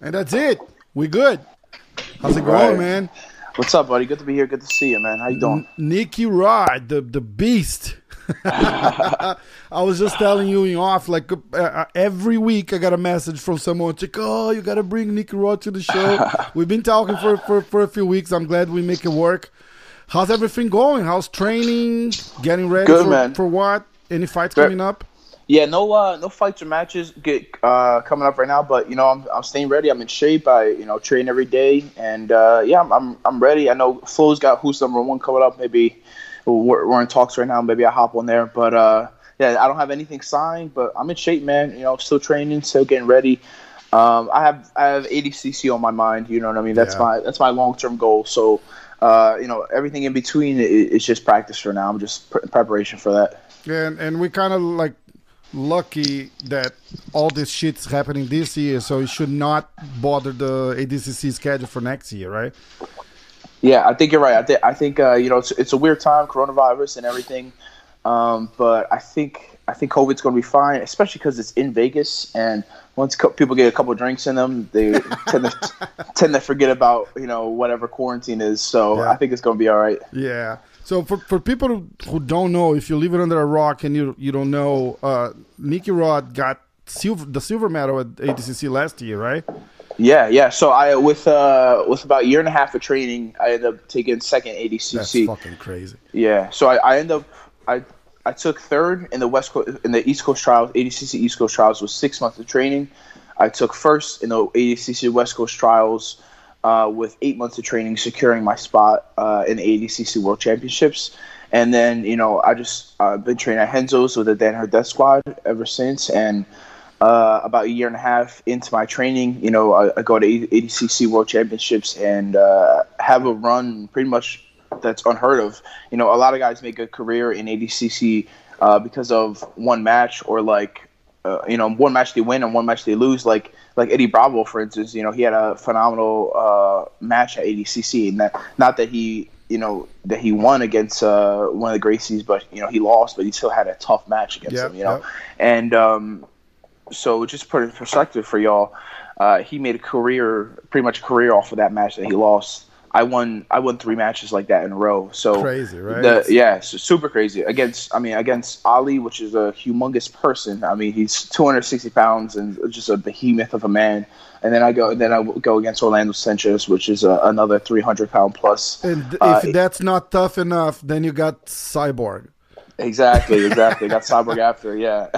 And that's it. We good. How's it Right. going, man? What's up, buddy? Good to be here. Good to see you, man. How you doing? Nicky Rod, the the beast. I was just telling you in off, like uh, uh, every week I got a message from someone, like, oh, you got to bring Nicky Rod to the show. We've been talking for, for, for a few weeks. I'm glad we make it work. How's everything going? How's training? Getting ready Good, for, man. for what? Any fights Good. coming up? Yeah, no, uh, no fights or matches get uh, coming up right now, but you know, I'm, I'm staying ready. I'm in shape. I, you know, train every day, and uh, yeah, I'm, I'm, I'm ready. I know Flo's got who's number one coming up. Maybe we're, we're in talks right now. Maybe I hop on there, but uh, yeah, I don't have anything signed, but I'm in shape, man. You know, still training, still getting ready. Um, I have I have ADCC on my mind. You know what I mean? That's Yeah. my that's my long term goal. So, uh, you know, everything in between is just practice for now. I'm just pre- preparation for that. And and we kind of like lucky that all this shit's happening this year, so it should not bother the ADCC schedule for next year, right? Yeah, I think you're right. I, th- I think uh, you know it's, it's a weird time, coronavirus and everything, um, but I think I think COVID's going to be fine, especially because it's in Vegas, and once co- people get a couple drinks in them, they tend to tend to forget about you know whatever quarantine is. So Yeah. I think it's going to be all right. Yeah. So for, for people who, don't know, if you live it under a rock and you you don't know, uh, Nicky Rod got silver the silver medal at ADCC last year, right? Yeah, yeah. So I with uh, with about a year and a half of training, I ended up taking second ADCC. That's fucking crazy. Yeah, so I, I end up I I took third in the West Coast in the East Coast trials. ADCC East Coast trials was six months of training. I took first in the ADCC West Coast trials uh, with eight months of training, securing my spot uh, in the ADCC World Championships. And then you know I just uh, been training at Henzo's with the Danaher Death Squad ever since, and uh, about a year and a half into my training, you know, I, I go to ADCC World Championships and uh, have a run pretty much that's unheard of. You know, a lot of guys make a career in ADCC uh, because of one match or like, uh, you know, one match they win and one match they lose. Like like Eddie Bravo, for instance, you know, he had a phenomenal uh, match at ADCC, and that not that he. You know that he won against uh, one of the Gracies, but you know he lost, but he still had a tough match against Yeah, him. You know, yeah. and um, so just put it in perspective for y'all, uh, he made a career, pretty much a career off of that match that he lost. I won, I won three matches like that in a row. So Crazy, right? The, yeah, so super crazy against. I mean, against Aly, which is a humongous person. I mean, he's 260 pounds and just a behemoth of a man. And then I go, then I go against Orlando Sanchez, which is uh, another 300 pound plus. And Uh, if that's not tough enough, then you got Cyborg. Exactly, exactly. Got Cyborg after, yeah.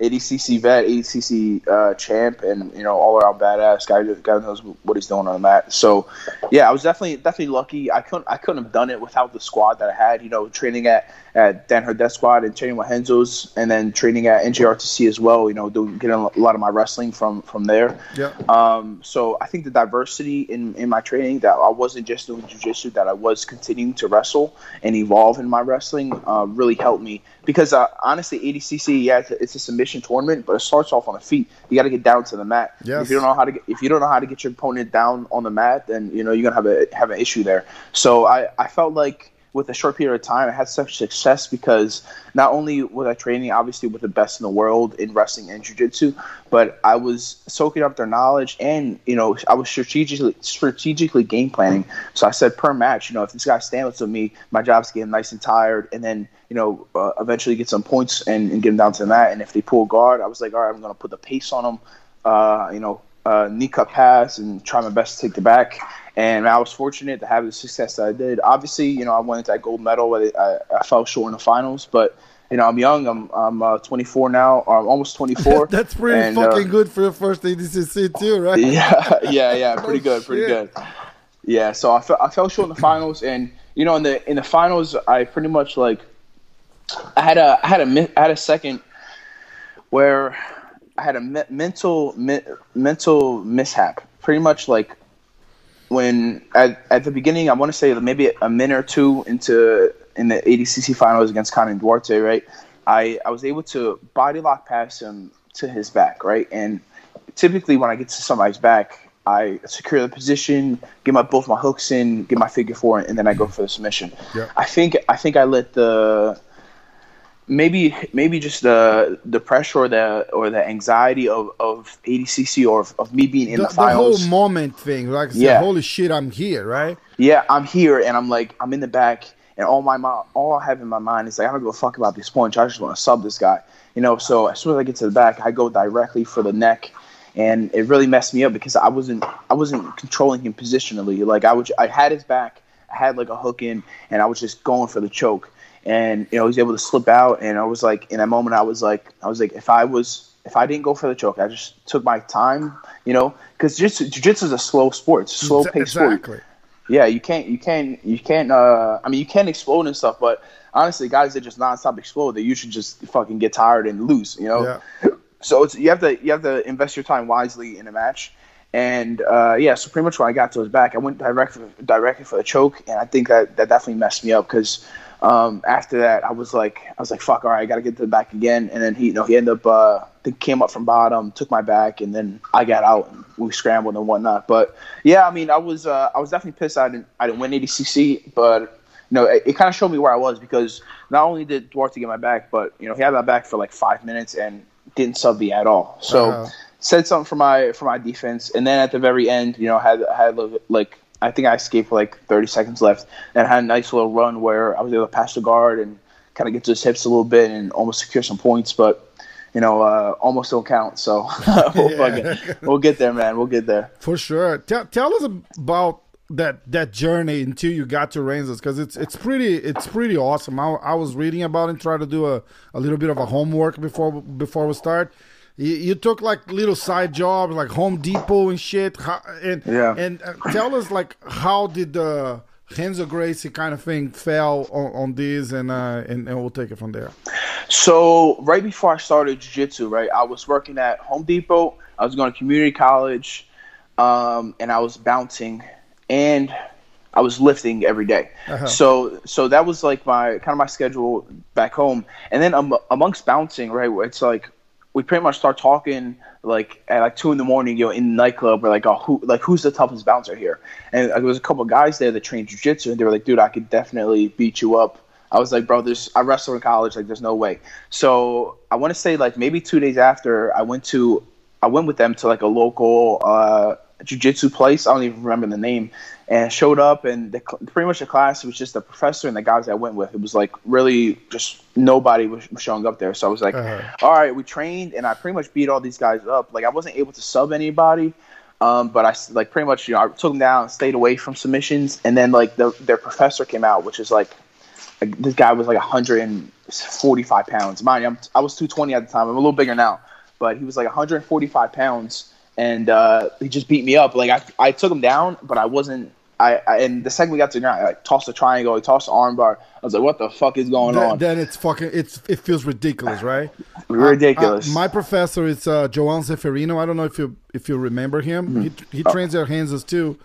ADCC vet, ADCC uh, champ, and you know all around badass guy. Guy knows what he's doing on the mat. So, yeah, I was definitely definitely lucky. I couldn't I couldn't have done it without the squad that I had. You know, training at at Danaher Death Squad and training with Henzo's, and then training at NJRTC as well. You know, doing getting a lot of my wrestling from from there. Yeah. Um, so I think the diversity in, in my training that I wasn't just doing jujitsu, that I was continuing to wrestle and evolve in my wrestling uh, really helped me because uh, honestly, ADCC, yeah, it's a, it's a submission tournament, but it starts off on the feet. You got to get down to the mat. Yes. If you don't know how to get, if you don't know how to get your opponent down on the mat, then you know you're gonna have a have an issue there. So I, I felt like with a short period of time, I had such success because not only was I training obviously with the best in the world in wrestling and jiu-jitsu, but I was soaking up their knowledge and you know I was strategically strategically game planning. So I said per match, you know, if this guy stands with me, my job's to get him nice and tired, and then you know uh, eventually get some points and, and get him down to the mat. And if they pull guard, I was like, all right, I'm gonna put the pace on them. Uh, you know, uh, knee cut pass and try my best to take the back. And I was fortunate to have the success that I did. Obviously, you know, I went into that gold medal, but I, I fell short in the finals. But you know, I'm young. I'm I'm uh, 24 now. Or I'm almost 24. That's pretty And, uh, fucking good for your first ADCC too, right? yeah, yeah, yeah. Pretty good, pretty good. Yeah. So I fell, I fell short in the finals, and you know, in the in the finals, I pretty much like I had a I had a I had a second where I had a me- mental me- mental mishap. Pretty much like when at, at the beginning, I want to say maybe a minute or two into in the ADCC finals against Kaynan Duarte, right? I, I was able to body lock past him to his back, right? And typically when I get to somebody's back, I secure the position, get my both my hooks in, get my figure four, and then I go for the submission. I think I think I let the maybe maybe just the the pressure or the or the anxiety of, of ADCC or of, of me being in The, the, the whole moment thing, like, Yeah. holy shit, I'm here, right? yeah, I'm here and I'm like I'm in the back and all my all I have in my mind is like I don't give a fuck about these points. I just want to sub this guy, you know. So as soon as I get to the back, I go directly for the neck, and it really messed me up because I wasn't I wasn't controlling him positionally. Like I was I had his back, I had like a hook in, and I was just going for the choke, and you know he was able to slip out, and I was like in that moment I was like I was like if I was if I didn't go for the choke, I just took my time, you know, because jiu-jitsu, jiu-jitsu is a slow sport, it's a slow paced sport exactly. yeah, you can't, you can't, you can't. Uh, I mean, you can't explode and stuff, but honestly, guys that just nonstop explode, they usually just fucking get tired and lose. You know. Yeah. So it's you have to you have to invest your time wisely in a match, and uh, yeah. So pretty much when I got to his back, I went directly directly for the choke, and I think that that definitely messed me up because. Um, after that, I was like, I was like, "Fuck! All right, I gotta get to the back again." And then he, you know, he ended up, uh, I came up from bottom, took my back, and then I got out and we scrambled and whatnot. But yeah, I mean, I was, uh, I was definitely pissed. I didn't, I didn't win ADCC, but you know, it, it kind of showed me where I was because not only did Duarte get my back, but you know, he had my back for like five minutes and didn't sub me at all. So Wow. said something for my for my defense, and then at the very end, you know, had had like I think I escaped with like 30 seconds left, and had a nice little run where I was able to pass the guard and kind of get to his hips a little bit and almost secure some points, but. You know, uh, almost don't count. So we'll, Yeah. fucking, we'll get there, man. We'll get there. For sure. Tell tell us about that that journey until you got to Rangers because it's it's pretty it's pretty awesome. I, I was reading about it and trying to do a, a little bit of a homework before before we start. You, you took like little side jobs like Home Depot and shit. How, and Yeah. and uh, tell us like how did the Renzo Gracie kind of thing fell on, on this and uh and, and we'll take it from there. So right before I started jiu-jitsu, right, I was working at Home Depot. I was going to community college, um, and I was bouncing, and I was lifting every day. Uh-huh. So so that was like my kind of my schedule back home. And then um, amongst bouncing, right, it's like we pretty much start talking like at like two in the morning, you know, in the nightclub. We're like, oh, who like who's the toughest bouncer here? And there was a couple guys there that trained jujitsu, and they were like, dude, I could definitely beat you up. I was like, bro, there's I wrestled in college, like there's no way. So I want to say like maybe two days after, I went to I went with them to like a local uh, jujitsu place. I don't even remember the name. And showed up, and the, pretty much the class was just the professor and the guys I went with. It was like really just nobody was showing up there. So I was like, Uh-huh. all right, we trained, and I pretty much beat all these guys up. Like I wasn't able to sub anybody, um, but I like pretty much you know I took them down, stayed away from submissions, and then like the, their professor came out, which is like, like this guy was like 145 pounds. Mind you, I'm, I was 220 at the time. I'm a little bigger now, but he was like 145 pounds, and uh, he just beat me up. Like I, I took him down, but I wasn't. I, I and the second we got to the ground, I like tossed a triangle, I tossed the armbar. I was like, "What the fuck is going Then, on?" then it's fucking it's it feels ridiculous, right? Ridiculous. Uh, my professor is uh, Joan Zeferino. I don't know if you if you remember him. He he trains at Hanses too.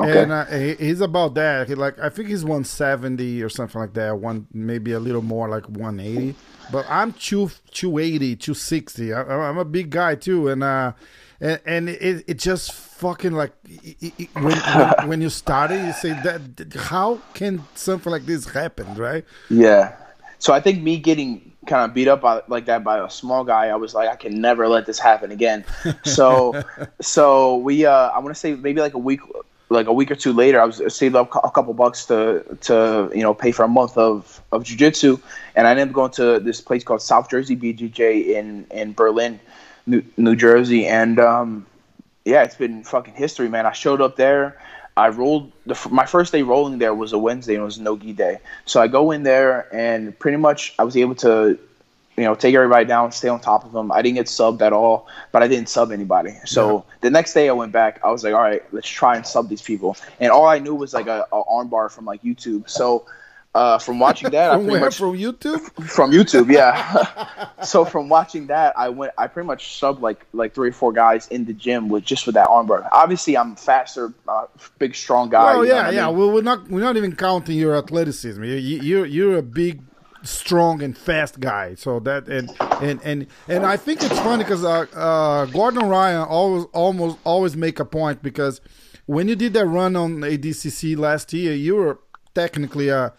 Okay. and uh, he, he's about that. He like I think he's one seventy or something like that. One maybe a little more like one eighty. But I'm two two eighty, two sixty. I, I'm a big guy too, and uh, and, and it it just fucking like it, it, when, when when you started, you say that how can something like this happen, right? Yeah. So I think me getting kind of beat up by, like that by a small guy, I was like, I can never let this happen again. So, so we, uh, I want to say maybe like a week, like a week or two later, I was saved up a couple bucks to to you know pay for a month of of jujitsu, and I ended up going to this place called South Jersey BJJ in in Berlin, New, New Jersey, and um, yeah, it's been fucking history, man. I showed up there. I rolled the, my first day rolling there was a Wednesday and it was no gi day. So I go in there and pretty much I was able to, you know, take everybody down, stay on top of them. I didn't get subbed at all, but I didn't sub anybody. So the next day I went back. I was like, all right, let's try and sub these people. And all I knew was like a, a armbar from like YouTube. So uh, from watching that, I From pretty where? much From YouTube? from YouTube, yeah. so from watching that, I went. I pretty much subbed like like three or four guys in the gym with just with that armbar. Obviously, I'm faster, uh, big, strong guy. Oh you know yeah, I yeah. mean? Well, we're not we're not even counting your athleticism. You, you you're you're a big strong and fast guy. So that and and and and I think it's funny because uh, uh, Gordon Ryan always almost always make a point because when you did that run on ADCC last year, you were technically a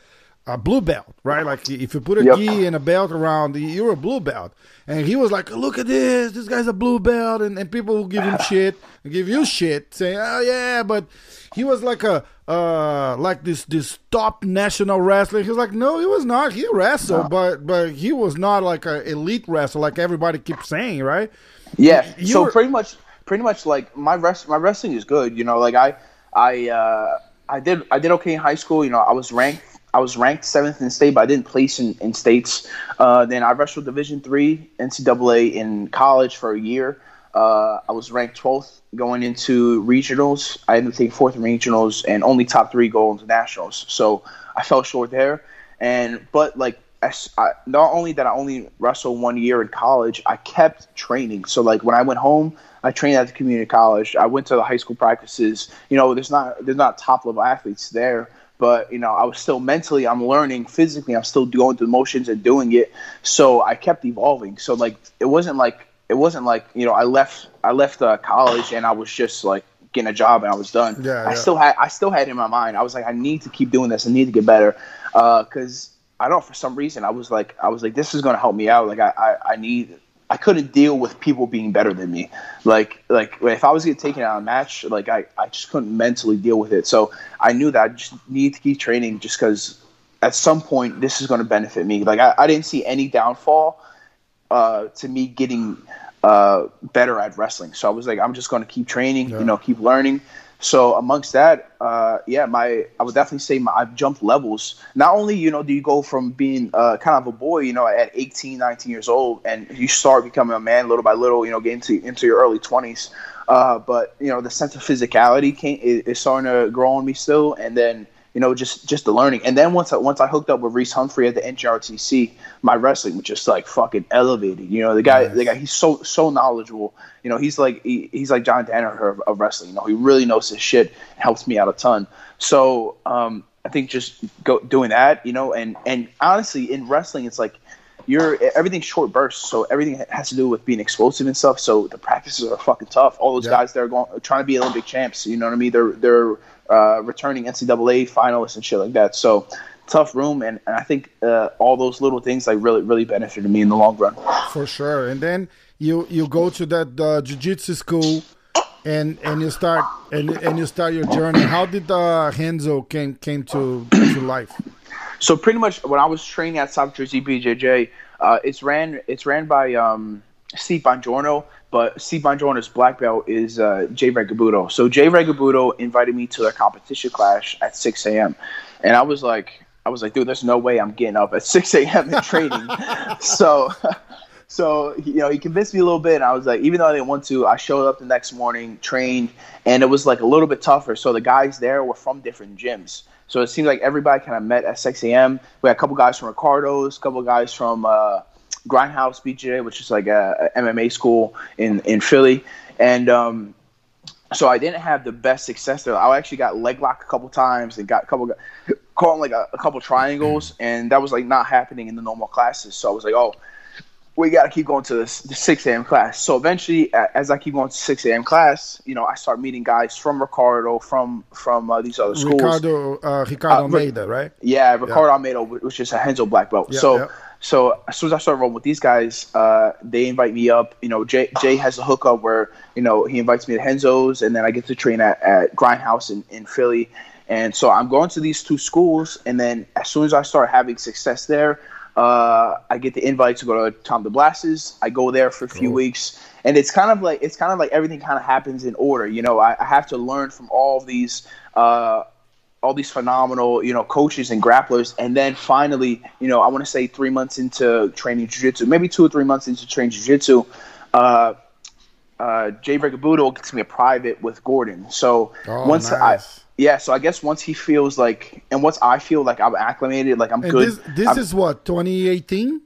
a blue belt, right? Like if you put a Yep. gi and a belt around, you're a blue belt. And he was like, "Look at this! This guy's a blue belt," and, and people will give him shit, give you shit, saying, "Oh yeah," but he was like a uh like this this top national wrestler. He was like, "No, he was not. He wrestled, but but he was not like a elite wrestler, like everybody keeps saying, right?" Yeah. You so were- pretty much, pretty much like my rest, my wrestling is good. You know, like I, I, uh, I did, I did okay in high school. You know, I was ranked, I was ranked seventh in state, but I didn't place in, in states. Uh, then I wrestled Division three NCAA in college for a year. Uh, I was ranked 12th going into regionals. I ended up taking fourth in regionals and only top three go into nationals. So I fell short there. And but like I, not only that I only wrestled one year in college, I kept training. So like when I went home, I trained at the community college. I went to the high school practices. You know, there's not there's not top level athletes there, but you know I was still mentally I'm learning. Physically, I'm still going through motions and doing it. So I kept evolving. So like it wasn't like it wasn't like you know I left I left uh, college and I was just like getting a job and I was done. Yeah, I yeah. still had I still had it in my mind. I was like I need to keep doing this. I need to get better because I don't know for some reason I was like I was like this is going to help me out. Like I, I I need I couldn't deal with people being better than me. Like like if I was getting taken out of a match, like I, I just couldn't mentally deal with it. So I knew that I just need to keep training just because at some point this is going to benefit me. Like I, I didn't see any downfall uh, to me getting uh, better at wrestling. So I was like, I'm just going to keep training, Yeah. you know, keep learning. So amongst that, uh, yeah, my I would definitely say my, I've jumped levels. Not only you know do you go from being uh, kind of a boy, you know, at 18, 19 years old, and you start becoming a man little by little, you know, getting into into your early 20s. Uh, but you know, the sense of physicality came, is, is starting to grow on me still, and then you know, just just the learning. And then once I once I hooked up with Reese Humphrey at the NJRTC, my wrestling was just like fucking elevated. You know, the guy, the guy, he's so so knowledgeable. You know, he's like he, he's like John Danaher of, of wrestling. You know, he really knows his shit. Helps me out a ton. So um, I think just go doing that. You know, and and honestly, in wrestling, it's like you're everything's short bursts, so everything has to do with being explosive and stuff. So the practices are fucking tough. All those Yeah. guys that are going trying to be Olympic champs, you know what I mean? They're they're uh, returning NCAA finalists and shit like that. So tough room, and, and I think uh, all those little things like really really benefited me in the long run. for sure. And then you you go to that uh, jiu-jitsu school, and and you start and and you start your journey. How did uh, Henzo came came to to life? So pretty much when I was training at South Jersey BJJ, uh, it's ran it's ran by um, Steve Bongiorno, but Steve Bongiorno's black belt is uh, Jay Regalbuto. So Jay Regalbuto invited me to a competition clash at 6 a.m. and I was like, I was like, dude, there's no way I'm getting up at 6 a.m. and training. so. So you know, he convinced me a little bit, and I was like, even though I didn't want to, I showed up the next morning, trained, and it was like a little bit tougher. So the guys there were from different gyms, so it seemed like everybody kind of met at 6 a.m. We had a couple guys from Ricardo's, a couple guys from uh, Grindhouse BJ, which is like a, a MMA school in in Philly, and um, so I didn't have the best success there. I actually got leg locked a couple times and got a couple caught in like a, a couple triangles, and that was like not happening in the normal classes. So I was like, oh, we got to keep going to this, the 6 a.m. class. So eventually, as I keep going to 6 a.m. class, you know, I start meeting guys from Ricardo, from from uh, these other schools. Ricardo uh, Ricardo Uh, Almeida, right? Yeah, Ricardo Almeida, which is a Henzo black belt. Yeah, so, yeah. so as soon as I started rolling with these guys, uh, they invite me up. You know, Jay, Jay has a hookup where you know he invites me to Henzo's, and then I get to train at, at Grindhouse in, in Philly. And so I'm going to these two schools, and then as soon as I start having success there, uh, I get the invite to go to Tom DeBlass's. I go there for a few Cool. weeks, and it's kind of like it's kind of like everything kind of happens in order. You know, I, I have to learn from all these. Uh, all these phenomenal, you know, coaches and grapplers, and then finally, you know, I want to say three months into training jiu-jitsu, maybe two or three months into training jiu-jitsu, uh, uh, Jay Regalbuto gets me a private with Gordon. So Oh, once nice. I, yeah, so I guess once he feels like, and once I feel like I'm acclimated, like I'm And good. this this I'm- is what 2018.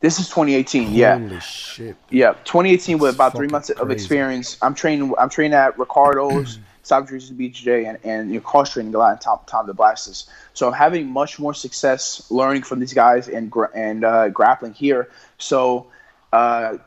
this is 2018. Yeah, Holy shit! yeah, 2018 with about three months of experience. I'm training. I'm training at Ricardo's. South Jersey BJJ and, and you know, cross training a lot in Tom, Tom DeBlass's. So I'm having much more success learning from these guys and and uh, grappling here. So uh,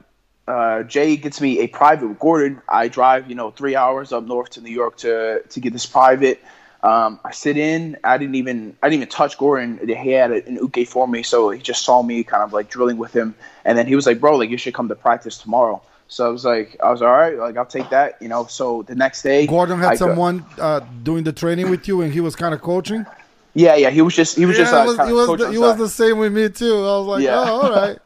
uh, Jay gets me a private with Gordon. I drive, you know, three hours up north to New York to to get this private. Um, I sit in. I didn't even I didn't even touch Gordon. He had an uke for me, so he just saw me kind of like drilling with him, and then he was like, "Bro, like you should come to practice tomorrow." So I was like, I was all right, like I'll take that, you know. So the next day, Gordon had I someone uh, doing the training with you, and he was kind of coaching. Yeah, yeah, he was just he was yeah, just uh, was, he was the, he was the same with me too. I was like, yeah. oh, all right.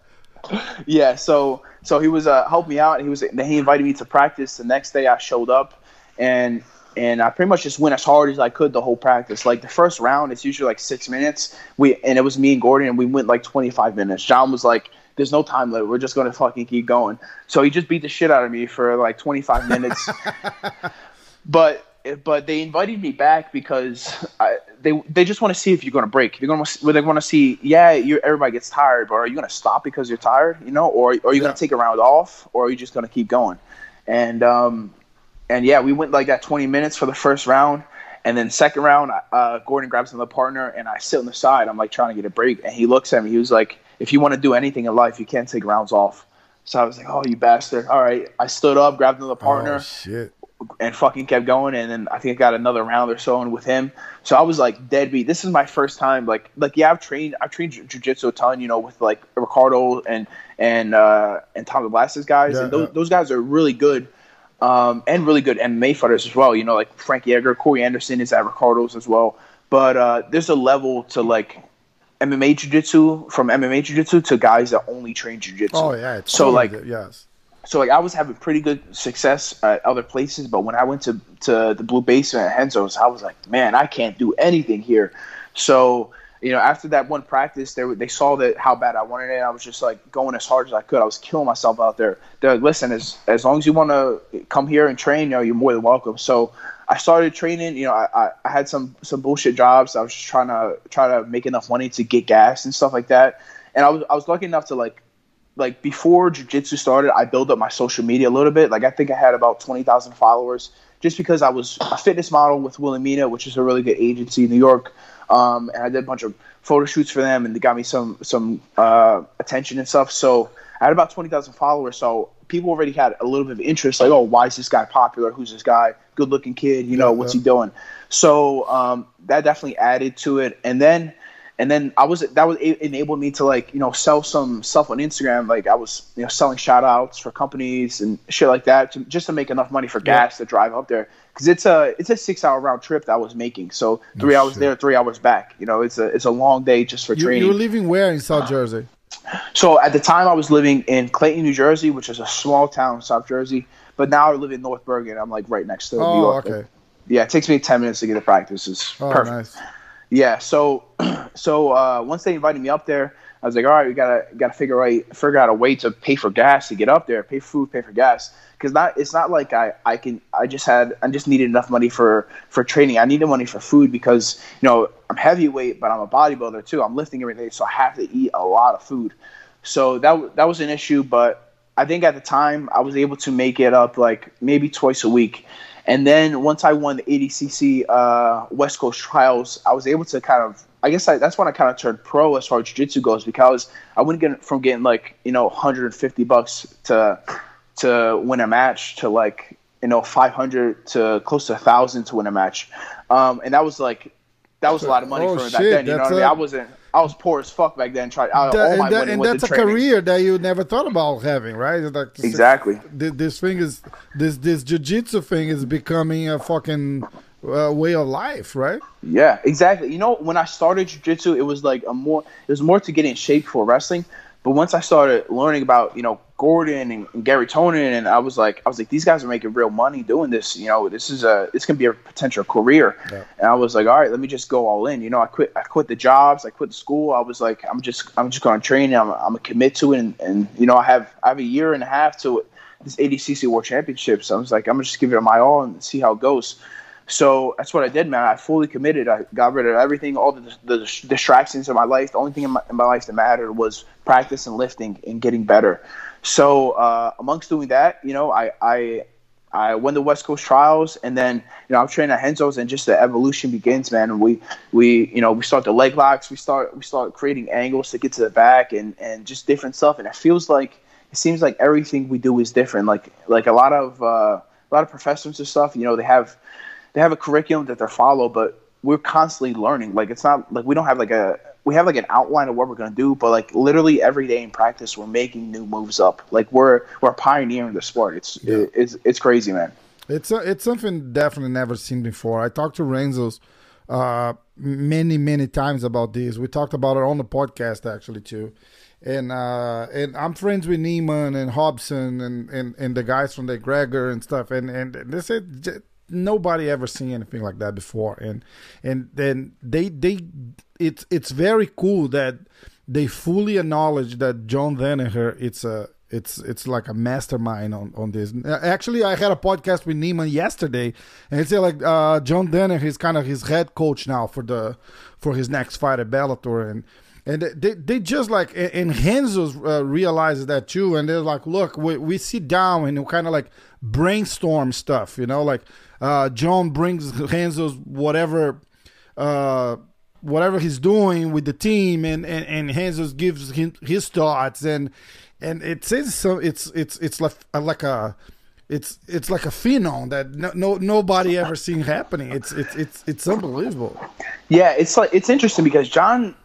yeah, so so he was uh, helped me out. He was then he invited me to practice. The next day I showed up, and and I pretty much just went as hard as I could the whole practice. Like the first round, it's usually like six minutes. We and it was me and Gordon, and we went like 25 minutes. John was like, "There's no time limit. We're just gonna fucking keep going." So he just beat the shit out of me for like 25 minutes. but but they invited me back because I, they they just want to see if you're going to break. They're going to they want to see, yeah, you everybody gets tired, but are you going to stop because you're tired, you know, or, or are you yeah. going to take a round off, or are you just going to keep going? And um, and yeah, we went like that 20 minutes for the first round, and then second round, uh, Gordon grabs another partner, and I sit on the side. I'm like trying to get a break, and he looks at me. He was like, "If you want to do anything in life, you can't take rounds off." So I was like, "Oh, you bastard!" All right, I stood up, grabbed another partner. Oh, shit and fucking kept going and then I think I got another round or so in with him. So I was like deadbeat. This is my first time like like yeah, I've trained I've trained jiu-jitsu a ton, you know, with like Ricardo and and uh and Tom DeBlass's guys yeah, and those, yeah. those guys are really good. Um, and really good MMA fighters as well. You know, like Frankie Edgar, Corey Anderson is at Ricardo's as well. But uh, there's a level to like MMA jiu-jitsu from MMA jiu-jitsu to guys that only train jiu-jitsu. Oh yeah, so like yes so like I was having pretty good success at other places, but when I went to to the Blue Basement at Renzo's, I was like, man, I can't do anything here. So you know, after that one practice, they they saw that how bad I wanted it. I was just like going as hard as I could. I was killing myself out there. They're like, listen, as as long as you want to come here and train, you know, you're more than welcome. So I started training. You know, I, I had some some bullshit jobs. I was just trying to try to make enough money to get gas and stuff like that. And I was I was lucky enough to like like before jiu-jitsu started i built up my social media a little bit. Like i think i had about 20000 followers just because i was a fitness model with wilhelmina which is a really good agency in new york. Um, and i did a bunch of photo shoots for them and they got me some some uh, attention and stuff. So i had about 20000 followers. So people already had a little bit of interest like oh why is this guy popular? Who's this guy? Good looking kid you know yeah, what's yeah. he doing? So um, that definitely added to it. And then and then I was that was enabled me to like you know sell some stuff on Instagram. Like I was you know selling shout outs for companies and shit like that, to, just to make enough money for gas yeah. to drive up there. Because it's a it's a six hour round trip that I was making. So three hours shit. there, three hours back. You know, it's a it's a long day just for you, training. You were living where in South Jersey? So at the time, I was living in Clayton, New Jersey, which is a small town in South Jersey. But now I live in North Bergen. I'm like right next to oh, New York. okay. Yeah, it takes me ten minutes to get to practice. It's oh, perfect. Nice. Yeah, so so uh, once they invited me up there, I was like, all right, we gotta gotta figure out figure out a way to pay for gas to get up there, pay for food, pay for gas, because not it's not like I I can I just had I just needed enough money for for training. I needed money for food because you know I'm heavyweight, but I'm a bodybuilder too. I'm lifting every day, so I have to eat a lot of food. So that that was an issue, but I think at the time I was able to make it up like maybe twice a week. And then once I won the ADCC uh, West Coast trials, I was able to kind of, I guess I, that's when I kind of turned pro as far as jiu-jitsu goes because I wouldn't get from getting like, you know, 150 bucks to, to win a match to like, you know, 500 to close to a thousand to win a match. Um, and that was like, that was a lot of money oh, for me back then. You know what I mean? I wasn't, I was poor as fuck back then. Tried all that, my and, that's a training. career that you never thought about having, right? Like exactly. This, this thing is this this jujitsu thing is becoming a fucking uh, way of life, right? Yeah, exactly. You know, when I started jujitsu, it was like a more it was more to get in shape for wrestling. But once I started learning about you know Gordon and, and, Garry Tonon, and I was like, I was like, these guys are making real money doing this. You know, this is a this can be a potential career. Yeah. And I was like, all right, let me just go all in. You know, I quit I quit the jobs, I quit the school. I was like, I'm just I'm just going to train. I'm I'm gonna commit to it, and, and you know, I have I have a year and a half to this ADCC World Championship. So I was like, I'm gonna just give it my all and see how it goes. So that's what I did, man. I fully committed. I got rid of everything, all the, the distractions in my life. The only thing in my, in my life that mattered was practice and lifting and getting better. So uh, amongst doing that, you know, I, I I won the West Coast trials, and then you know I'm training at Renzo's, and just the evolution begins, man. And we we you know we start the leg locks, we start we start creating angles to get to the back, and and just different stuff. And it feels like it seems like everything we do is different. Like like a lot of uh, a lot of professors and stuff, you know, they have they have a curriculum that they follow, but we're constantly learning. Like it's not like we don't have like a we have like an outline of what we're gonna do, but like literally every day in practice, we're making new moves up. Like we're we're pioneering the sport. It's yeah. it's it's crazy, man. It's a, it's something definitely never seen before. I talked to Renzo's uh, many many times about this. We talked about it on the podcast actually too. And uh, and I'm friends with Neiman and Hobson and, and, and the guys from the Gregor and stuff. And and they said nobody ever seen anything like that before and and then they they it's it's very cool that they fully acknowledge that John Danaher it's a it's it's like a mastermind on, on this. Actually, I had a podcast with Neiman yesterday, and it's like uh, John Danaher is kind of his head coach now for the for his next fight at Bellator, and and they, they just like and Renzo's uh, realizes that too, and they're like, look, we, we sit down and we kind of like brainstorm stuff, you know, like uh, John brings Renzo's whatever uh, whatever he's doing with the team, and and and Renzo gives him his thoughts, and and it says so. It's it's it's like like a it's it's like a phenom that no, no nobody ever seen happening. It's it's it's it's unbelievable. Yeah, it's like it's interesting because John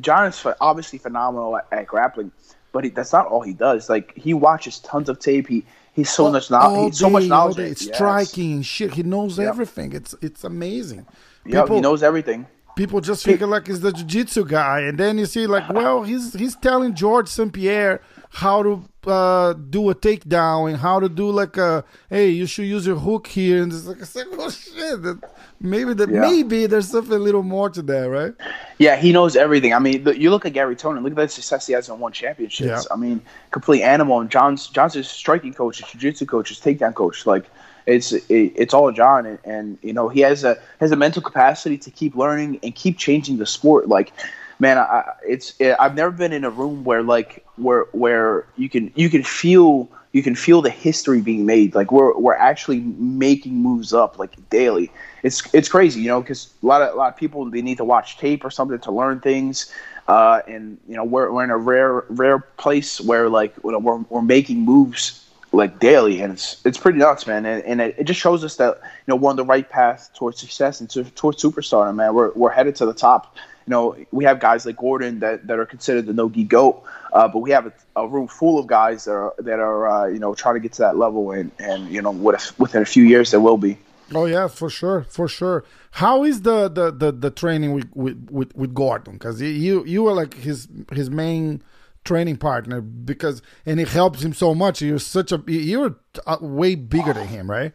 John is obviously phenomenal at, at grappling, but he, that's not all he does. Like he watches tons of tape. He he's so oh, much knowledge. so much knowledge. It's yes. striking shit. He knows yep. everything. It's it's amazing. Yeah, he knows everything. People just figure like he's the jiu-jitsu guy, and then you see like, well, he's he's telling George St. Pierre how to uh, do a takedown and how to do like a hey, you should use your hook here, and it's like, it's like oh shit, that, maybe that yeah. maybe there's something a little more to that, right? Yeah, he knows everything. I mean, you look at Garry Tonon, look at the success he has in one championships. Yeah. I mean, complete animal. And John's John's his striking coach, his jiu-jitsu coach, his takedown coach. Like it's it, it's all John, and, and you know he has a has a mental capacity to keep learning and keep changing the sport. Like man, I, it's it, I've never been in a room where like where where you can you can feel you can feel the history being made. Like we're we're actually making moves up like daily. It's it's crazy, you know, because a lot of a lot of people they need to watch tape or something to learn things. Uh, and you know we're, we're in a rare rare place where like you know, we're, we're making moves like daily and it's it's pretty nuts man and, and it, it, just shows us that you know we're on the right path towards success and to, towards superstar man we're, we're headed to the top you know, we have guys like Gordon that, that are considered the no-gi goat, uh, but we have a, a, room full of guys that are that are uh, you know trying to get to that level, and and you know with, within a few years there will be. Oh yeah, for sure, for sure. How is the the the, the training with with with, Gordon? Because you you were like his his main training partner because and it helps him so much. You're such a you're way bigger than him, right?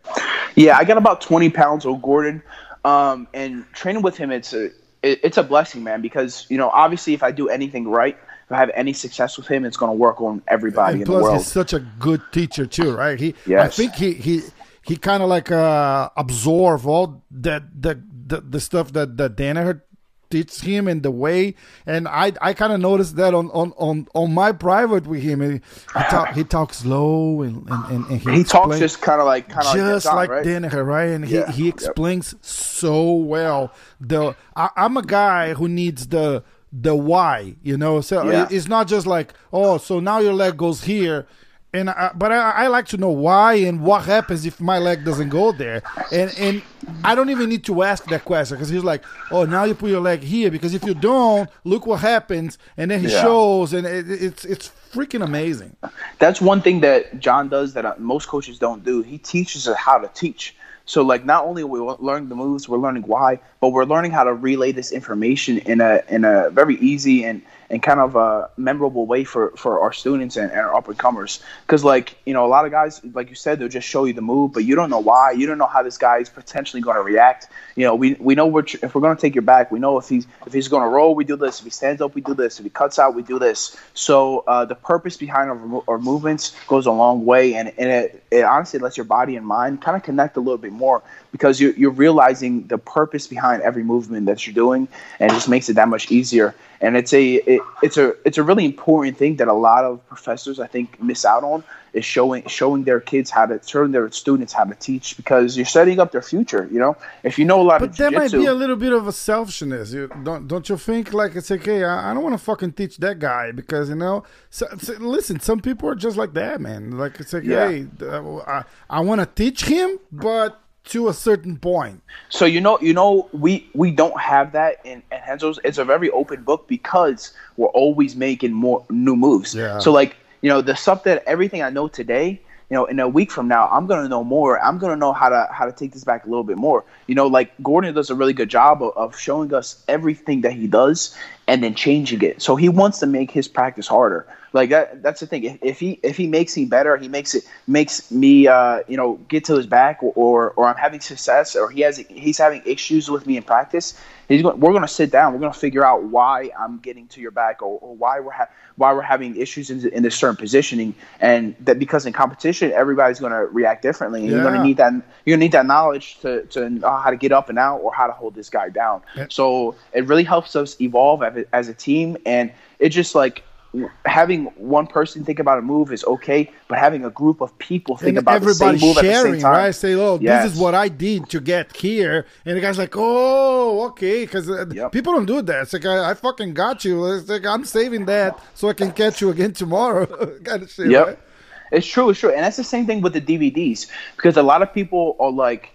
Yeah, I got about twenty pounds of Gordon, um, and training with him it's a it, it's a blessing, man, because you know obviously if I do anything right, if I have any success with him, it's going to work on everybody and in the world. He's such a good teacher too, right? He, yes. I think he he he kind of like uh, absorb all that the, the the stuff that that Danaher teach him and the way and i i kind of noticed that on on on on my private with him he, he talk he talks slow and and, and he, he talks just kind of like kind of just like, like Danaher, right and yeah. he he explains yep. so well the I, i'm a guy who needs the the why you know so yeah. it's not just like oh so now your leg goes here and I, but I, I, like to know why and what happens if my leg doesn't go there. And and I don't even need to ask that question because he's like oh now you put your leg here. Because if you don't look what happens. And then he yeah. shows and it, it's it's freaking amazing. That's one thing that John does that uh, most coaches don't do. He teaches us how to teach. So like not only are we learning the moves we're learning why but we're learning how to relay this information in a in a very easy and and kind of a memorable way for, for our students and, and our up and comers. Because, like, you know, a lot of guys, like you said, they'll just show you the move, but you don't know why. You don't know how this guy is potentially going to react. You know, we, we know we're, if we're going to take your back, we know if he's if he's going to roll, we do this. If he stands up, we do this. If he cuts out, we do this. So uh, the purpose behind our, our movements goes a long way, and, and it, it honestly lets your body and mind kind of connect a little bit more because you're, you're realizing the purpose behind every movement that you're doing, and it just makes it that much easier. And it's a it, it's a it's a really important thing that a lot of professors I think miss out on is showing showing their kids how to showing their students how to teach because you're setting up their future. You know, if you know a lot but of there might be a little bit of a selfishness. You don't don't you think? Like it's okay. I, I don't want to fucking teach that guy because you know. So, so, listen, some people are just like that, man. Like it's like, Yeah. hey, I, I want to teach him, but to a certain point. So you know, you know, we we don't have that in, in Henzo's. It's a very open book because we're always making more new moves. Yeah. So like, you know, the stuff that everything I know today, you know, in a week from now, I'm gonna know more. I'm gonna know how to how to take this back a little bit more. You know, like Gordon does a really good job of, of showing us everything that he does and then changing it. So he wants to make his practice harder. Like that, that's the thing. If, if he if he makes me better, he makes it makes me uh, you know get to his back, or, or or I'm having success, or he has he's having issues with me in practice. He's going, we're going to sit down. We're going to figure out why I'm getting to your back, or, or why we're ha- why we're having issues in, in this certain positioning, and that because in competition everybody's going to react differently, and you're going to need that you're going to need that knowledge to to know how to get up and out, or how to hold this guy down. Yeah. So it really helps us evolve as a, as a team, and it just like having one person think about a move is okay, but having a group of people think and about the same everybody move at the sharing, same time. right? Say, "Oh, Yes. this is what I did to get here," and the guy's like, "Oh, okay," because uh, Yep. people don't do that. It's like, I, I fucking got you. It's like I'm saving that so I can catch you again tomorrow, kind of shit. Yep. Right? It's true, it's true, and that's the same thing with the DVDs because a lot of people are like,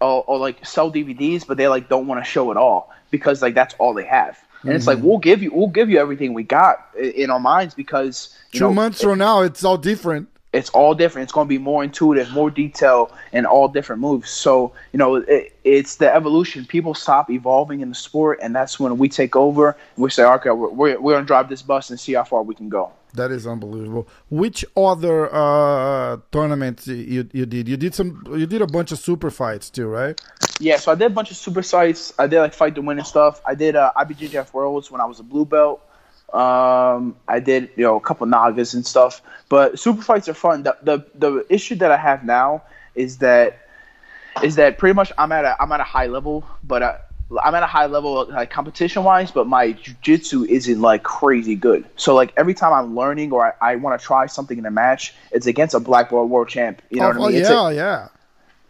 or, or like sell DVDs, but they like don't want to show it all because like that's all they have, and it's Mm-hmm. like we'll give you, we'll give you everything we got in our minds because you Two know, months from now, it's all different. it's all different. It's going to be more intuitive, more detail, and all different moves. So you know, it, it's the evolution. People stop evolving in the sport, and that's when we take over. And we say, okay, we're, we're, we're going to drive this bus and see how far we can go. That is unbelievable. Which other uh, tournaments you you did? You did some. You did a bunch of super fights too, right? Yeah, so I did a bunch of super sites. I did like fight to win and stuff. I did uh, IBJJF Worlds when I was a blue belt. Um, I did you know a couple nagas and stuff. But super fights are fun. The, the the issue that I have now is that is that pretty much I'm at a I'm at a high level, but uh, I'm at a high level like competition wise, but my jujitsu isn't like crazy good. So like every time I'm learning or I, I want to try something in a match, it's against a black belt world champ. You know oh, what I mean? oh, It's a- yeah, yeah.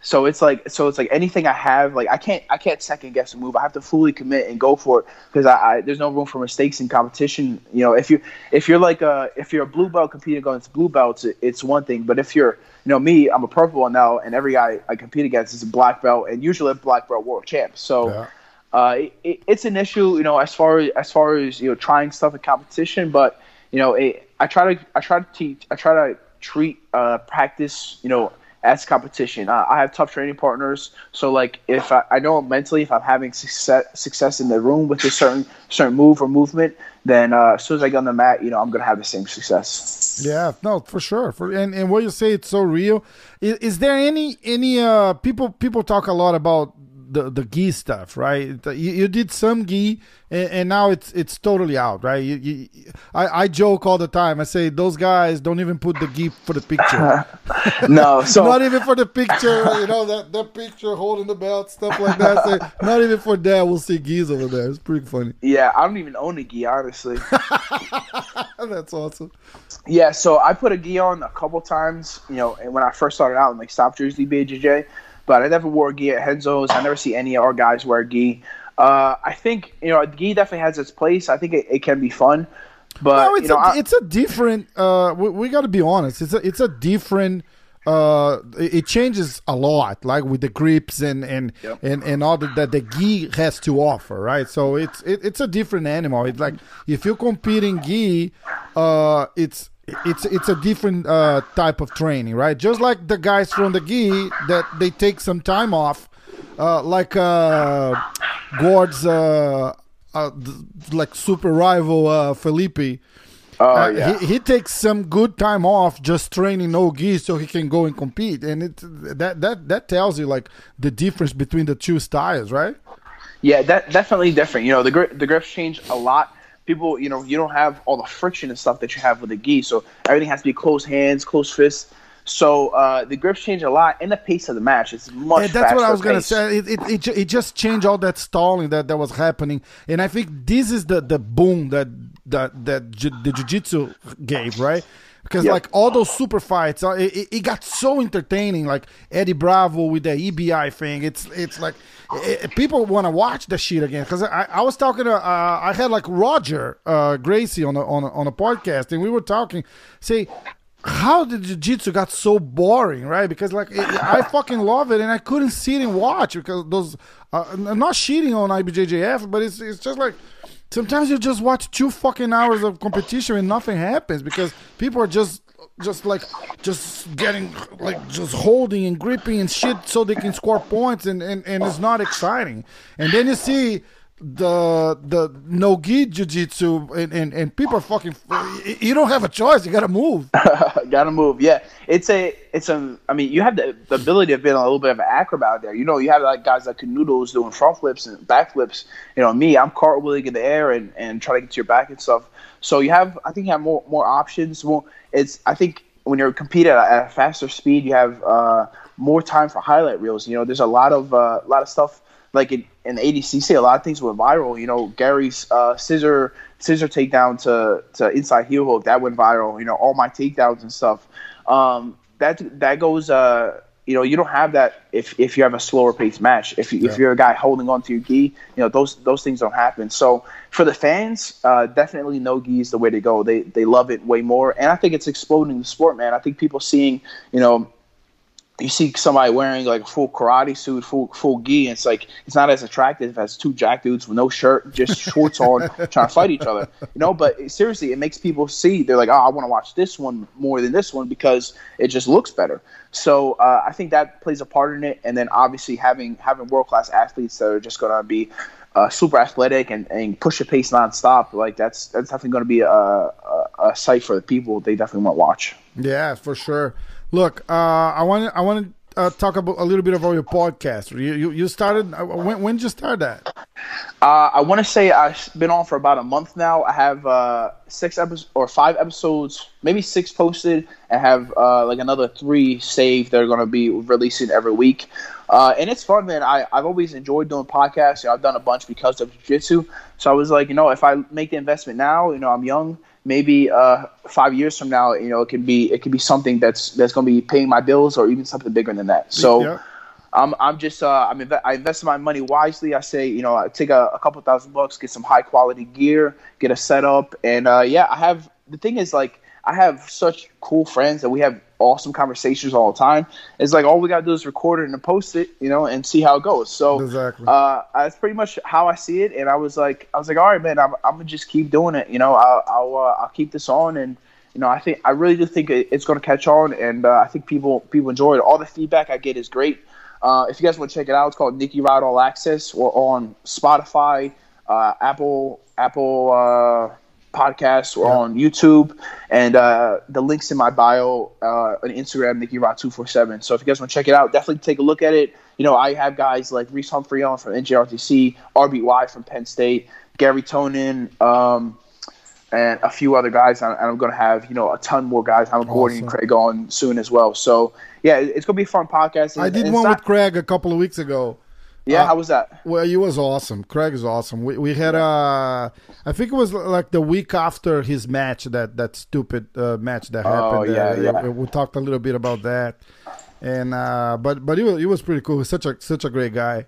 So it's like so it's like anything I have like I can't I can't second guess a move. I have to fully commit and go for it because I, I there's no room for mistakes in competition. You know if you if you're like a if you're a blue belt competing against blue belts, it, it's one thing. But if you're you know me, I'm a purple belt now, and every guy I compete against is a black belt, and usually a black belt world champ. So. Yeah. Uh, it- it, it's an issue, you know, as far as as far as you know, trying stuff in competition. But you know, it, I try to I try to teach I try to treat uh, practice, you know, as competition. I, I have tough training partners, so like if I, I know mentally if I'm having success success in the room with a certain certain move or movement, then uh, as soon as I get on the mat, you know, I'm gonna have the same success. Yeah, no, for sure. For and, and what you say, it's so real. Is, is there any any uh people people talk a lot about the the gi stuff, right? You, you did some gi, and, and now it's it's totally out, right? You, you, I I joke all the time. I say those guys don't even put the gi for the picture, No, so not even for the picture. You know that that picture holding the belt, stuff like that. Say, not even for that, we'll see gis over there. It's pretty funny. yeah, I don't even own a gi honestly. That's awesome. Yeah, so I put a gi on a couple times, you know, and when I first started out in like Stop Jersey BJJ, but I never wore a gi at Henzo's. I never see any of our guys wear gi. Uh, I think you know, gi definitely has its place. I think it, it can be fun, but no, it's you know, a, I- it's a different. Uh, we, we got to be honest. It's a it's a different. Uh, it changes a lot, like with the grips and and Yep. and, and all that, that the gi has to offer, right? So it's it, it's a different animal. It's like if you're competing gi, uh, it's it's it's a different uh, type of training, right? Just like the guys from the gi that they take some time off, uh, like uh, Gord's uh, uh, like super rival uh, Felipe. oh Uh, yeah, he, he takes some good time off just training no gi so he can go and compete and it that that that tells you like the difference between the two styles right yeah, that definitely different. You know, the grip the grips change a lot. People, you know, you don't have all the friction and stuff that you have with the gi, so everything has to be close hands, close fists. So uh, the grips change a lot, and the pace of the match is much. Yeah, that's what I was gonna say. It, it, it, it just changed all that stalling that, that was happening, and I think this is the, the boom that that that ju- the jiu-jitsu gave, right? Because Yep. like all those super fights, uh, it, it- it got so entertaining. Like Eddie Bravo with the EBI thing, it's it's like it, it- people want to watch the shit again. Because I, I was talking to uh, I had like Roger uh, Gracie on a, on a, on a podcast, and we were talking. Say, how did jiu-jitsu got so boring, right? Because like it, I fucking love it, and I couldn't sit and watch because those. Uh, I'm not cheating on IBJJF, but it's it's just like sometimes you just watch two fucking hours of competition and nothing happens because people are just just like just getting like just holding and gripping and shit so they can score points and and, and it's not exciting. And then you see the the no gi jiu-jitsu and, and and people are fucking you don't have a choice you gotta move Gotta move. Yeah, it's a, it's a. I mean, you have the, the ability of being a little bit of an acrobat there. You know, you have like guys like Canoodles doing front flips and back flips. You know, me, I'm cartwheeling in the air and and trying to get to your back and stuff. So you have, I think, you have more more options. More, it's. I think when you're competing at a, faster speed, you have uh, more time for highlight reels. You know, there's a lot of uh, a lot of stuff like in, in the ADCC, a lot of things went viral. You know, Garry's uh, scissor scissor takedown to, to inside heel hook that went viral. You know, all my takedowns and stuff. Um, that that goes. Uh, you know, you don't have that if, if you have a slower paced match. If you, if you're a guy holding on to your gi, you know those those things don't happen. So for the fans, uh, definitely no gi is the way to go. They they love it way more, and I think it's exploding the sport, man. I think people seeing you know you see somebody wearing like a full karate suit, full full gi, and it's like it's not as attractive as two jack dudes with no shirt, just shorts on, trying to fight each other. You know, but seriously, it makes people see. They're like, oh, I want to watch this one more than this one because it just looks better. So uh, I think that plays a part in it, and then obviously having having world class athletes that are just going to be uh, super athletic and, and push a pace nonstop. Like that's that's definitely going to be a, a, a sight for the people. They definitely want to watch. Yeah, for sure. Look, uh, I want I want to uh, talk about a little bit about your podcast. You you, you started uh, when when did you start that? Uh, I want to say I've been on for about a month now. I have uh, six episodes or five episodes, maybe six posted, and have uh, like another three saved. They're going to be releasing every week, and it's fun, man. I I've always enjoyed doing podcasts. You know, I've done a bunch because of jiu-jitsu. So I was like, you know, if I make the investment now, you know, I'm young. Maybe uh, five years from now, you know, it could be it could be something that's that's going to be paying my bills, or even something bigger than that. So. Yeah. I'm, I'm just uh, I'm inve- I invest my money wisely. I say you know I take a, a couple thousand bucks, get some high quality gear, get a setup, and uh, yeah, I have the thing is like I have such cool friends that we have awesome conversations all the time. It's like all we gotta do is record it and post it, you know, and see how it goes. So Exactly. uh, that's pretty much how I see it. And I was like, I was like, all right, man, I'm, I'm gonna just keep doing it. You know, I'll I'll, uh, I'll keep this on and. You know, I think I really do think it's going to catch on, and uh, I think people people enjoy it. All the feedback I get is great. Uh, if you guys want to check it out, it's called Nicky Rod All Access. We're on Spotify, uh, Apple Apple uh, Podcasts. We're on YouTube, and uh, the links in my bio uh, on Instagram, Nicky Rod two four seven. So if you guys want to check it out, definitely take a look at it. You know, I have guys like Reece Humphrey on from NJRTC, RBY from Penn State, Garry Tonon. Um, and a few other guys. And I'm going to have you know a ton more guys. I'm Gordon Awesome. Craig on soon as well. So yeah, it's going to be a fun podcast. I did one not- with Craig a couple of weeks ago. Yeah, uh, how was that? Well, he was awesome. Craig is awesome. We we had a, I think it was like the week after his match that that stupid uh, match that happened. Oh yeah, uh, yeah. We, we talked a little bit about that, and uh, but but he was he was pretty cool. He's such a such a great guy.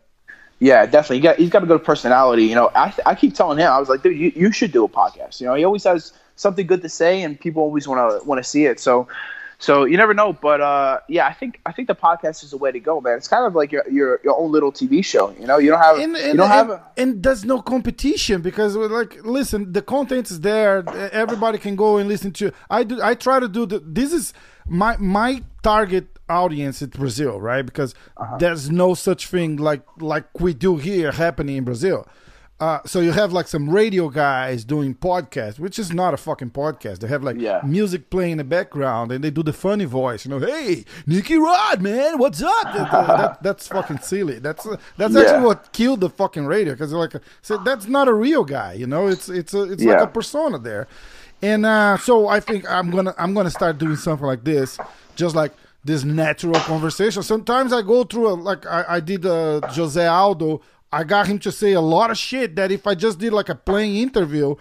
Yeah, definitely. He got, he's got a good personality. You know, I, I keep telling him, I was like, dude, you, you should do a podcast. You know, he always has something good to say, and people always want to want to see it. So, so you never know. But uh, yeah, I think I think the podcast is the way to go, man. It's kind of like your your, your own little TV show. You know, you don't have and, you and, don't have and, a, and there's no competition because we're like listen the content is there everybody can go and listen to i do i try to do the this is my my target audience in brazil right because Uh-huh. there's no such thing like like we do here happening in brazil uh, so you have like some radio guys doing podcasts, which is not a fucking podcast. They have like Yeah. music playing in the background, and they do the funny voice. You know, hey, Nicky Rod, man, what's up? That- that- that's fucking silly. That's uh, that's Yeah. actually what killed the fucking radio because like so that's not a real guy. You know, it's it's a, it's like a persona there, and uh, so I think I'm gonna I'm gonna start doing something like this, just like this natural conversation. Sometimes I go through a, like I, I did uh, Jose Aldo. I got him to say a lot of shit that if I just did like a plain interview,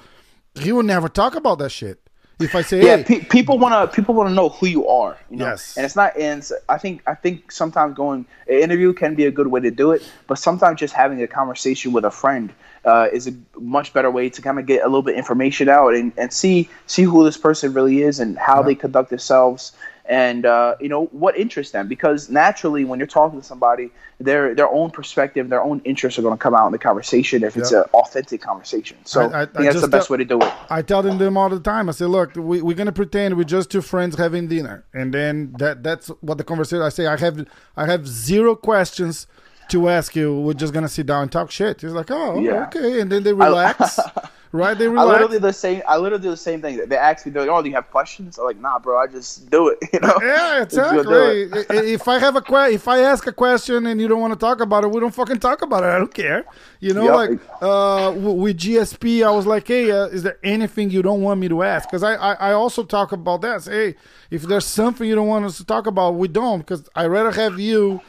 he would never talk about that shit. If I say, yeah, hey, pe- people want to people want to know who you are. You know? Yes. and it's not. And it's, I think I think sometimes going an interview can be a good way to do it, but sometimes just having a conversation with a friend uh, is a much better way to kind of get a little bit information out and, and see see who this person really is and how they conduct themselves and uh, you know what interests them because naturally when you're talking to somebody their their own perspective their own interests are going to come out in the conversation if it's an authentic conversation so I- I, I- that's the best tell- way to do it I tell them them all the time. I say, look, we, we're gonna pretend we're just two friends having dinner, and then that that's what the conversation. I say, I have I have zero questions to ask you. We're just gonna sit down and talk shit. He's like, oh, Yeah. okay, and then they relax, right? They relax. I literally do the same. I literally do the same thing. They ask me, like, "Oh, do you have questions?" I'm like, "Nah, bro. I just do it." You know? Yeah, Just go do it. exactly. If I have a que- if I ask a question and you don't want to talk about it, we don't fucking talk about it. I don't care. You know, Yep. like uh, with GSP, I was like, hey, uh, is there anything you don't want me to ask? Because I, I I also talk about that. Say, hey, if there's something you don't want us to talk about, we don't. Because I rather have you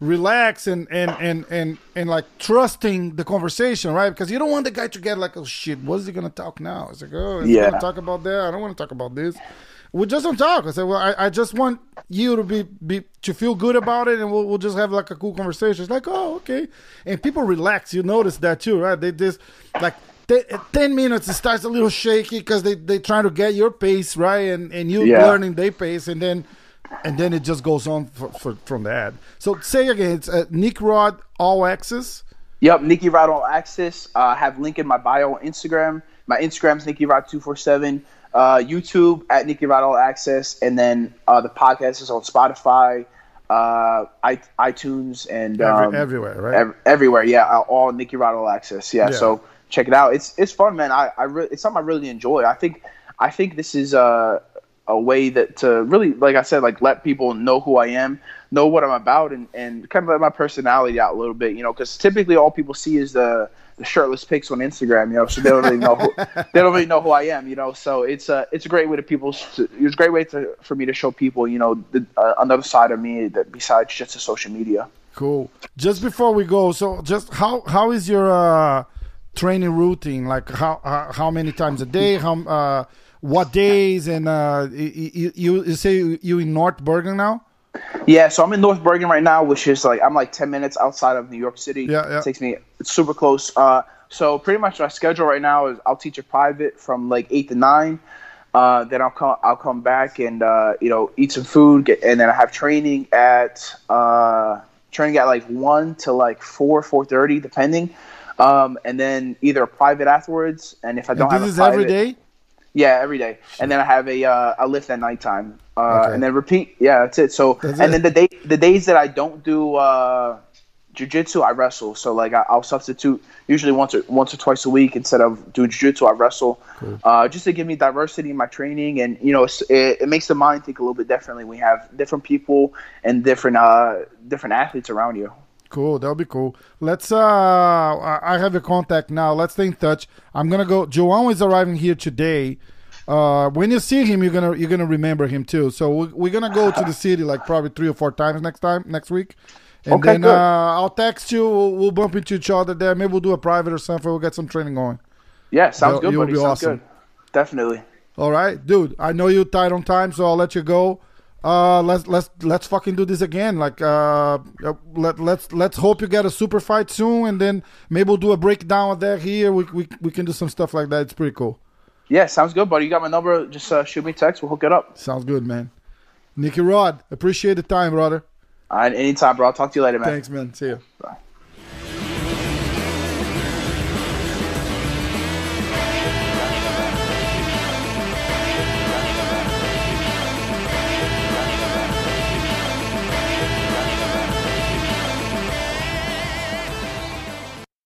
relax and and and and and like trusting the conversation, right? Because you don't want the guy to get like, oh shit, what's he gonna talk now? It's like, oh, is Yeah. gonna talk about that? I don't want to talk about this. We just don't talk. I said, well, I, I just want you to be, be to feel good about it, and we'll, we'll just have like a cool conversation. It's like, oh, okay, and people relax. You notice that too, right? They just like te- ten minutes. It starts a little shaky because they they trying to get your pace right, and and you Yeah. learning their pace, and then and then it just goes on for, for, from that. So say again, it's uh, Nick Rod All Access. Yep, Nicky Rod All Access. Uh, I have link in my bio on Instagram. My Instagram's Nicky Rod two four seven. Uh, YouTube at Nicky Rod All Access, and then uh, the podcast is on Spotify, uh, I, iTunes, and Every- um, everywhere, right? ev- everywhere. Yeah, uh, all Nicky Rod All Access. Yeah, Yeah. so check it out. It's it's fun, man. I, I re- it's something I really enjoy. I think I think this is a a way that to really, like I said, like let people know who I am, know what I'm about, and and kind of let my personality out a little bit. You know, because typically all people see is the the shirtless pics on Instagram. You know, so they don't really know who, they don't really know who I am. You know, so it's a it's a great way to people. To, it's a great way to for me to show people, you know, the, uh, another side of me that besides just the social media. Cool. Just before we go, so just how how is your uh, training routine? Like how how, how many times a day? How uh, what days? And uh, you, you you say you in North Bergen now? Yeah, so I'm in North Bergen right now, which is like I'm like 10 minutes outside of New York City. Yeah, yeah. It takes me it's super close. Uh, so pretty much my schedule right now is I'll teach a private from like eight to nine. Uh, then I'll come I'll come back and uh, you know eat some food, get, and then I have training at uh, training at like one to like four four thirty depending. Um, and then either a private afterwards, and if I don't And have this a is private, every day. Yeah, every day. And then I have a uh, a lift at nighttime. Uh, Okay. and then repeat. Yeah, that's it. So That's and it. then the day the days that I don't do uh, jujitsu, I wrestle. So like I, I'll substitute usually once or once or twice a week instead of doing jujitsu, I wrestle. Uh, just to give me diversity in my training, and you know, it, it makes the mind think a little bit differently. We have different people and different uh, different athletes around you. Cool, that'll be cool. Let's. uh I have your contact now. Let's stay in touch. I'm gonna go. João is arriving here today. Uh, when you see him, you're gonna you're gonna remember him too. So we, we're gonna go to the city like probably three or four times next time next week, and Okay, then good. uh, I'll text you. We'll, we'll bump into each other there. Maybe we'll do a private or something. We'll get some training going. Yeah, sounds You'll- good, you'll buddy. be Sounds awesome. good. Definitely. All right, dude. I know you're tight on time, so I'll let you go. Uh, let's let's let's fucking do this again. Like, uh, uh, let let's let's hope you get a super fight soon, and then maybe we'll do a breakdown of that here. We we we can do some stuff like that. It's pretty cool. Yeah, sounds good, buddy. You got my number. Just uh, shoot me a text. We'll hook it up. Sounds good, man. Nicky Rod, appreciate the time, brother. All right, anytime, bro. I'll talk to you later, man. Thanks, man. See you. Bye.